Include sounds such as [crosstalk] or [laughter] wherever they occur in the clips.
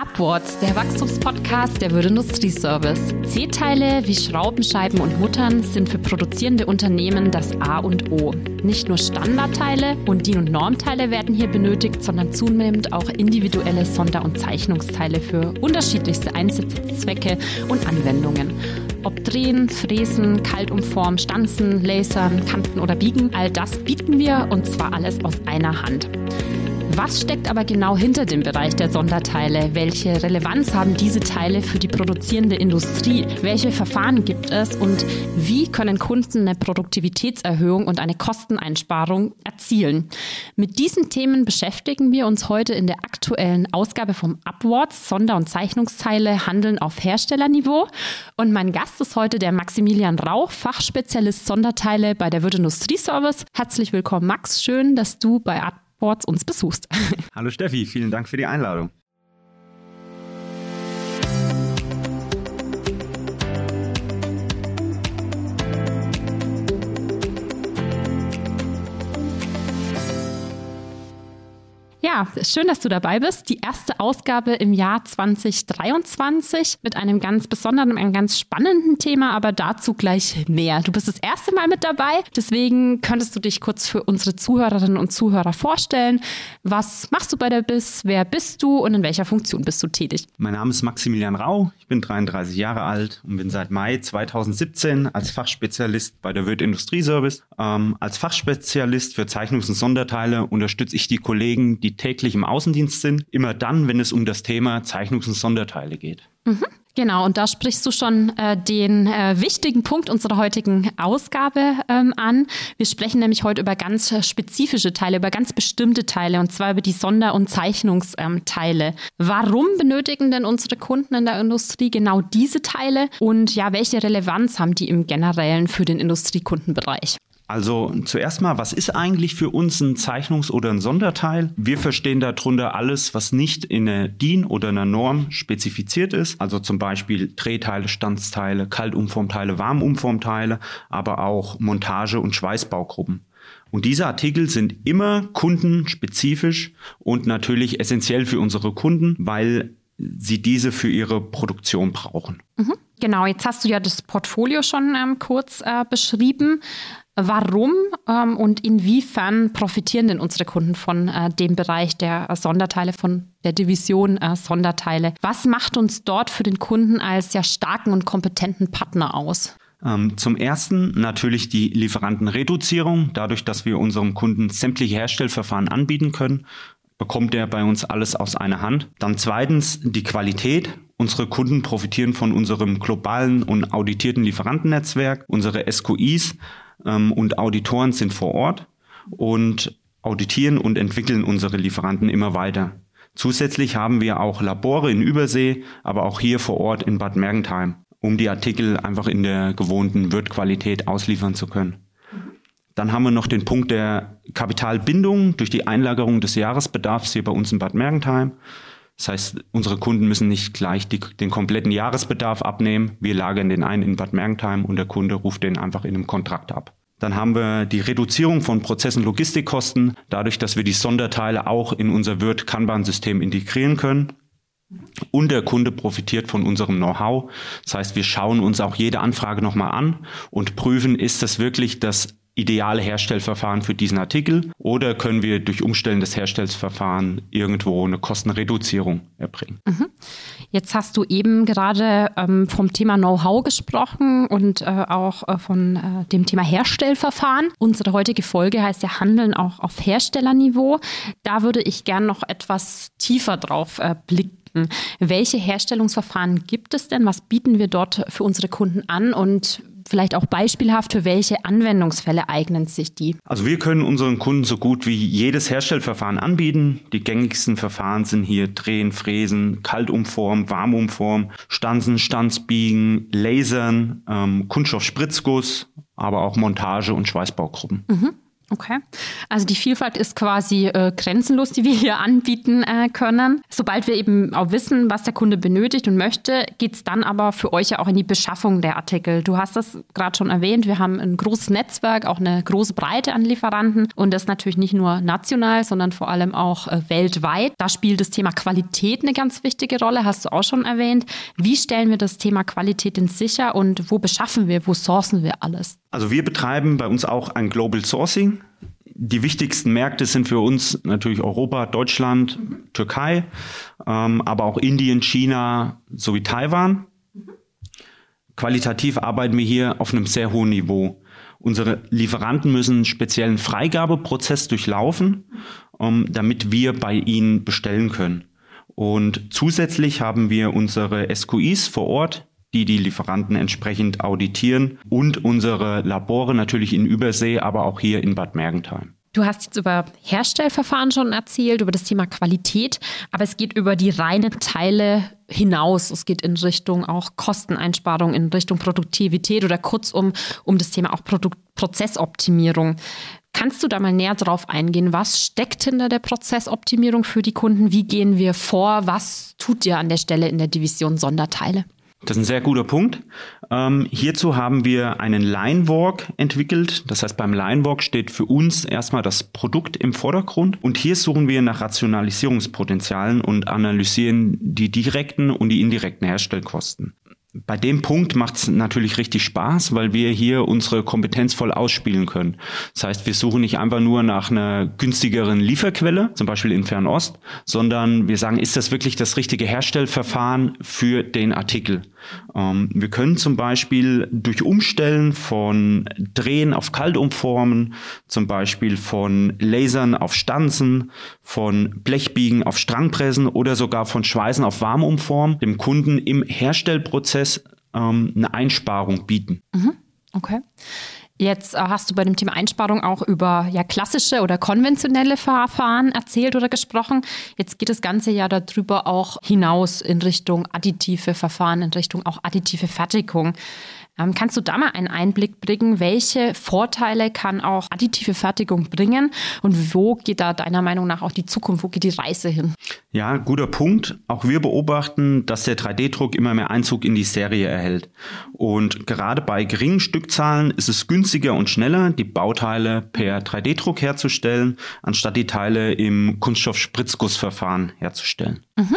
Upwards, der Wachstumspodcast der Würde Industrieservice. C-Teile wie Schrauben, Scheiben und Muttern sind für produzierende Unternehmen das A und O. Nicht nur Standardteile und DIN- und Normteile werden hier benötigt, sondern zunehmend auch individuelle Sonder- und Zeichnungsteile für unterschiedlichste Einsatzzwecke und Anwendungen. Ob drehen, fräsen, kaltumformen, stanzen, lasern, kanten oder biegen, all das bieten wir und zwar alles aus einer Hand. Was steckt aber genau hinter dem Bereich der Sonderteile? Welche Relevanz haben diese Teile für die produzierende Industrie? Welche Verfahren gibt es und wie können Kunden eine Produktivitätserhöhung und eine Kosteneinsparung erzielen? Mit diesen Themen beschäftigen wir uns heute in der aktuellen Ausgabe vom Upwards. Sonder- und Zeichnungsteile handeln auf Herstellerniveau. Und mein Gast ist heute der Maximilian Rauch, Fachspezialist Sonderteile bei der Wirt Industrieservice. Herzlich willkommen, Max. Schön, dass du bei Sports uns besuchst. [laughs] Hallo Steffi, vielen Dank für die Einladung. Schön, dass du dabei bist. Die erste Ausgabe im Jahr 2023 mit einem ganz besonderen, einem ganz spannenden Thema, aber dazu gleich mehr. Du bist das erste Mal mit dabei, deswegen könntest du dich kurz für unsere Zuhörerinnen und Zuhörer vorstellen. Was machst du bei der BIS? Wer bist du und in welcher Funktion bist du tätig? Mein Name ist Maximilian Rau, ich bin 33 Jahre alt und bin seit Mai 2017 als Fachspezialist bei der Wirt Industrieservice. Ähm, als Fachspezialist für Zeichnungs- und Sonderteile unterstütze ich die Kollegen, die täglich im Außendienst sind, immer dann, wenn es um das Thema Zeichnungs- und Sonderteile geht. Mhm. Genau, und da sprichst du schon äh, den äh, wichtigen Punkt unserer heutigen Ausgabe ähm, an. Wir sprechen nämlich heute über ganz spezifische Teile, über ganz bestimmte Teile, und zwar über die Sonder- und Zeichnungsteile. Warum benötigen denn unsere Kunden in der Industrie genau diese Teile? Und ja, welche Relevanz haben die im Generellen für den Industriekundenbereich? Also zuerst mal, was ist eigentlich für uns ein Zeichnungs- oder ein Sonderteil? Wir verstehen darunter alles, was nicht in einer DIN oder einer Norm spezifiziert ist. Also zum Beispiel Drehteile, Standsteile, Kaltumformteile, Warmumformteile, aber auch Montage- und Schweißbaugruppen. Und diese Artikel sind immer kundenspezifisch und natürlich essentiell für unsere Kunden, weil sie diese für ihre Produktion brauchen. Mhm. Genau, jetzt hast du ja das Portfolio schon ähm, kurz äh, beschrieben. Warum ähm, und inwiefern profitieren denn unsere Kunden von äh, dem Bereich der äh, Sonderteile, von der Division äh, Sonderteile? Was macht uns dort für den Kunden als ja starken und kompetenten Partner aus? Ähm, zum ersten natürlich die Lieferantenreduzierung. Dadurch, dass wir unserem Kunden sämtliche Herstellverfahren anbieten können, bekommt er bei uns alles aus einer Hand. Dann zweitens die Qualität. Unsere Kunden profitieren von unserem globalen und auditierten Lieferantennetzwerk. Unsere SQIs ähm, und Auditoren sind vor Ort und auditieren und entwickeln unsere Lieferanten immer weiter. Zusätzlich haben wir auch Labore in Übersee, aber auch hier vor Ort in Bad Mergentheim, um die Artikel einfach in der gewohnten Wirtqualität ausliefern zu können. Dann haben wir noch den Punkt der Kapitalbindung durch die Einlagerung des Jahresbedarfs hier bei uns in Bad Mergentheim. Das heißt, unsere Kunden müssen nicht gleich die, den kompletten Jahresbedarf abnehmen. Wir lagern den ein in Bad Mergentheim und der Kunde ruft den einfach in einem Kontrakt ab. Dann haben wir die Reduzierung von Prozess- und Logistikkosten, dadurch, dass wir die Sonderteile auch in unser Wirt-Kanban-System integrieren können. Und der Kunde profitiert von unserem Know-how. Das heißt, wir schauen uns auch jede Anfrage nochmal an und prüfen, ist das wirklich das ideale Herstellverfahren für diesen Artikel oder können wir durch Umstellen des Herstellverfahrens irgendwo eine Kostenreduzierung erbringen. Mhm. Jetzt hast du eben gerade ähm, vom Thema Know-how gesprochen und äh, auch äh, von äh, dem Thema Herstellverfahren. Unsere heutige Folge heißt ja Handeln auch auf Herstellerniveau. Da würde ich gern noch etwas tiefer drauf äh, blicken. Welche Herstellungsverfahren gibt es denn? Was bieten wir dort für unsere Kunden an und vielleicht auch beispielhaft, für welche Anwendungsfälle eignen sich die? Also wir können unseren Kunden so gut wie jedes Herstellverfahren anbieten. Die gängigsten Verfahren sind hier Drehen, Fräsen, Kaltumform, Warmumform, Stanzen, Stanzbiegen, Lasern, ähm, Kunststoffspritzguss, aber auch Montage und Schweißbaugruppen. Mhm. Okay. Also die Vielfalt ist quasi äh, grenzenlos, die wir hier anbieten äh, können. Sobald wir eben auch wissen, was der Kunde benötigt und möchte, geht es dann aber für euch ja auch in die Beschaffung der Artikel. Du hast das gerade schon erwähnt, wir haben ein großes Netzwerk, auch eine große Breite an Lieferanten und das natürlich nicht nur national, sondern vor allem auch äh, weltweit. Da spielt das Thema Qualität eine ganz wichtige Rolle, hast du auch schon erwähnt. Wie stellen wir das Thema Qualität denn sicher und wo beschaffen wir, wo sourcen wir alles? Also wir betreiben bei uns auch ein Global Sourcing. Die wichtigsten Märkte sind für uns natürlich Europa, Deutschland, Türkei, ähm, aber auch Indien, China sowie Taiwan. Qualitativ arbeiten wir hier auf einem sehr hohen Niveau. Unsere Lieferanten müssen einen speziellen Freigabeprozess durchlaufen, ähm, damit wir bei ihnen bestellen können. Und zusätzlich haben wir unsere SQIs vor Ort, die die Lieferanten entsprechend auditieren und unsere Labore natürlich in Übersee, aber auch hier in Bad Mergentheim. Du hast jetzt über Herstellverfahren schon erzählt, über das Thema Qualität, aber es geht über die reinen Teile hinaus. Es geht in Richtung auch Kosteneinsparung, in Richtung Produktivität oder kurzum um das Thema auch Produkt Prozessoptimierung. Kannst du da mal näher drauf eingehen? Was steckt hinter der Prozessoptimierung für die Kunden? Wie gehen wir vor? Was tut ihr an der Stelle in der Division Sonderteile? Das ist ein sehr guter Punkt. Ähm, hierzu haben wir einen Line Walk entwickelt. Das heißt, beim Line Walk steht für uns erstmal das Produkt im Vordergrund. Und hier suchen wir nach Rationalisierungspotenzialen und analysieren die direkten und die indirekten Herstellkosten bei dem Punkt macht es natürlich richtig Spaß, weil wir hier unsere Kompetenz voll ausspielen können. Das heißt, wir suchen nicht einfach nur nach einer günstigeren Lieferquelle, zum Beispiel in Fernost, sondern wir sagen, ist das wirklich das richtige Herstellverfahren für den Artikel? Ähm, wir können zum Beispiel durch Umstellen von Drehen auf Kaltumformen, zum Beispiel von Lasern auf Stanzen, von Blechbiegen auf Strangpressen oder sogar von Schweißen auf Warmumformen dem Kunden im Herstellprozess ähm, eine Einsparung bieten. Mhm. Okay. Jetzt äh, hast du bei dem Thema Einsparung auch über ja, klassische oder konventionelle Verfahren erzählt oder gesprochen. Jetzt geht das Ganze ja darüber auch hinaus in Richtung additive Verfahren, in Richtung auch additive Fertigung. Ähm, kannst du da mal einen Einblick bringen, welche Vorteile kann auch additive Fertigung bringen und wo geht da deiner Meinung nach auch die Zukunft, wo geht die Reise hin? Ja, guter Punkt. Auch wir beobachten, dass der 3D-Druck immer mehr Einzug in die Serie erhält. Und gerade bei geringen Stückzahlen ist es günstiger und schneller, die Bauteile per 3D-Druck herzustellen, anstatt die Teile im Kunststoff-Spritzgussverfahren herzustellen. Mhm.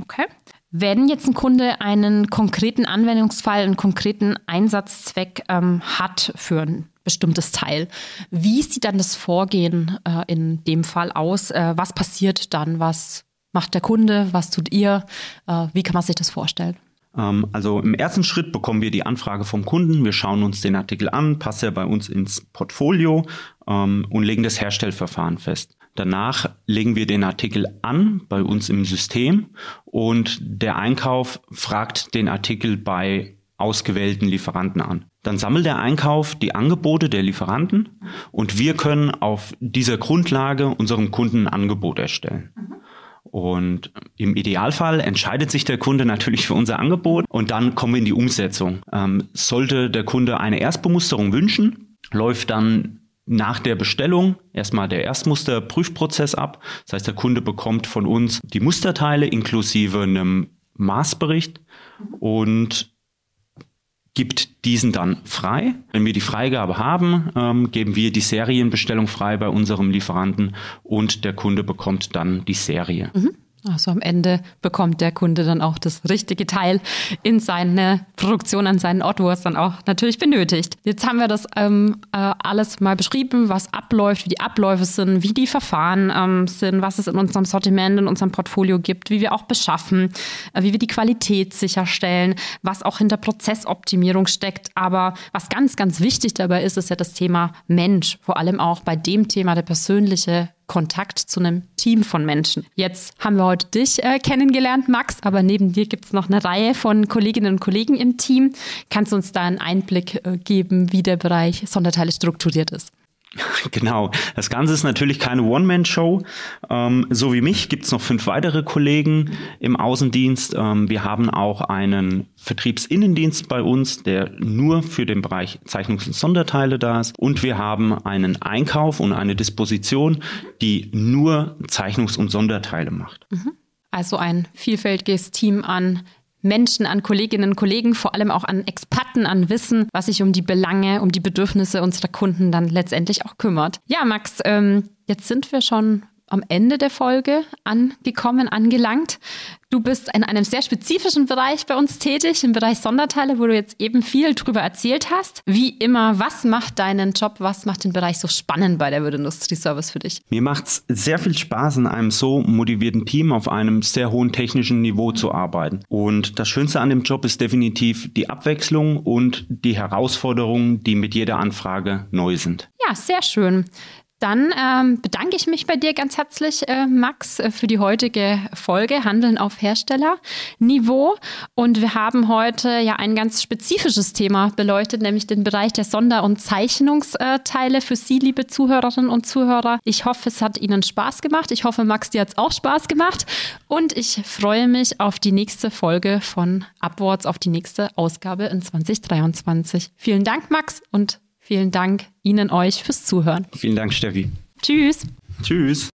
Okay. Wenn jetzt ein Kunde einen konkreten Anwendungsfall, einen konkreten Einsatzzweck ähm, hat für ein bestimmtes Teil, wie sieht dann das Vorgehen äh, in dem Fall aus? Äh, was passiert dann? Was macht der Kunde? Was tut ihr? Äh, wie kann man sich das vorstellen? Ähm, also im ersten Schritt bekommen wir die Anfrage vom Kunden. Wir schauen uns den Artikel an, passen er bei uns ins Portfolio ähm, und legen das Herstellverfahren fest. Danach legen wir den Artikel an bei uns im System und der Einkauf fragt den Artikel bei ausgewählten Lieferanten an. Dann sammelt der Einkauf die Angebote der Lieferanten und wir können auf dieser Grundlage unserem Kunden ein Angebot erstellen. Und im Idealfall entscheidet sich der Kunde natürlich für unser Angebot und dann kommen wir in die Umsetzung. Ähm, sollte der Kunde eine Erstbemusterung wünschen, läuft dann nach der Bestellung erstmal der Erstmusterprüfprozess ab. Das heißt, der Kunde bekommt von uns die Musterteile inklusive einem Maßbericht und gibt diesen dann frei. Wenn wir die Freigabe haben, ähm, geben wir die Serienbestellung frei bei unserem Lieferanten und der Kunde bekommt dann die Serie. Mhm. Also am Ende bekommt der Kunde dann auch das richtige Teil in seine Produktion an seinen Ort, wo er es dann auch natürlich benötigt. Jetzt haben wir das ähm, äh, alles mal beschrieben, was abläuft, wie die Abläufe sind, wie die Verfahren ähm, sind, was es in unserem Sortiment, in unserem Portfolio gibt, wie wir auch beschaffen, äh, wie wir die Qualität sicherstellen, was auch hinter Prozessoptimierung steckt. Aber was ganz, ganz wichtig dabei ist, ist ja das Thema Mensch, vor allem auch bei dem Thema der persönliche Kontakt zu einem Team von Menschen. Jetzt haben wir heute dich äh, kennengelernt, Max, aber neben dir gibt es noch eine Reihe von Kolleginnen und Kollegen im Team. Kannst du uns da einen Einblick äh, geben, wie der Bereich Sonderteile strukturiert ist? [laughs] Genau. Das Ganze ist natürlich keine One-Man-Show. Ähm, so wie mich gibt es noch fünf weitere Kollegen im Außendienst. Ähm, wir haben auch einen Vertriebsinnendienst bei uns, der nur für den Bereich Zeichnungs- und Sonderteile da ist. Und wir haben einen Einkauf und eine Disposition, die nur Zeichnungs- und Sonderteile macht. Mhm. Also ein vielfältiges Team an Menschen, an Kolleginnen und Kollegen, vor allem auch an Experten, an Wissen, was sich um die Belange, um die Bedürfnisse unserer Kunden dann letztendlich auch kümmert. Ja, Max, ähm, jetzt sind wir schon am Ende der Folge angekommen, angelangt. Du bist in einem sehr spezifischen Bereich bei uns tätig, im Bereich Sonderteile, wo du jetzt eben viel drüber erzählt hast. Wie immer, was macht deinen Job, was macht den Bereich so spannend bei der Würdindustrie Service für dich? Mir macht es sehr viel Spaß, in einem so motivierten Team auf einem sehr hohen technischen Niveau zu arbeiten. Und das Schönste an dem Job ist definitiv die Abwechslung und die Herausforderungen, die mit jeder Anfrage neu sind. Ja, sehr schön. Dann ähm, bedanke ich mich bei dir ganz herzlich, äh, Max, äh, für die heutige Folge Handeln auf Herstellerniveau. Und wir haben heute ja ein ganz spezifisches Thema beleuchtet, nämlich den Bereich der Sonder- und Zeichnungsteile für Sie, liebe Zuhörerinnen und Zuhörer. Ich hoffe, es hat Ihnen Spaß gemacht. Ich hoffe, Max, dir hat es auch Spaß gemacht. Und ich freue mich auf die nächste Folge von Upwards, auf die nächste Ausgabe in 2023. Vielen Dank, Max, und Vielen Dank Ihnen euch fürs Zuhören. Vielen Dank, Steffi. Tschüss. Tschüss.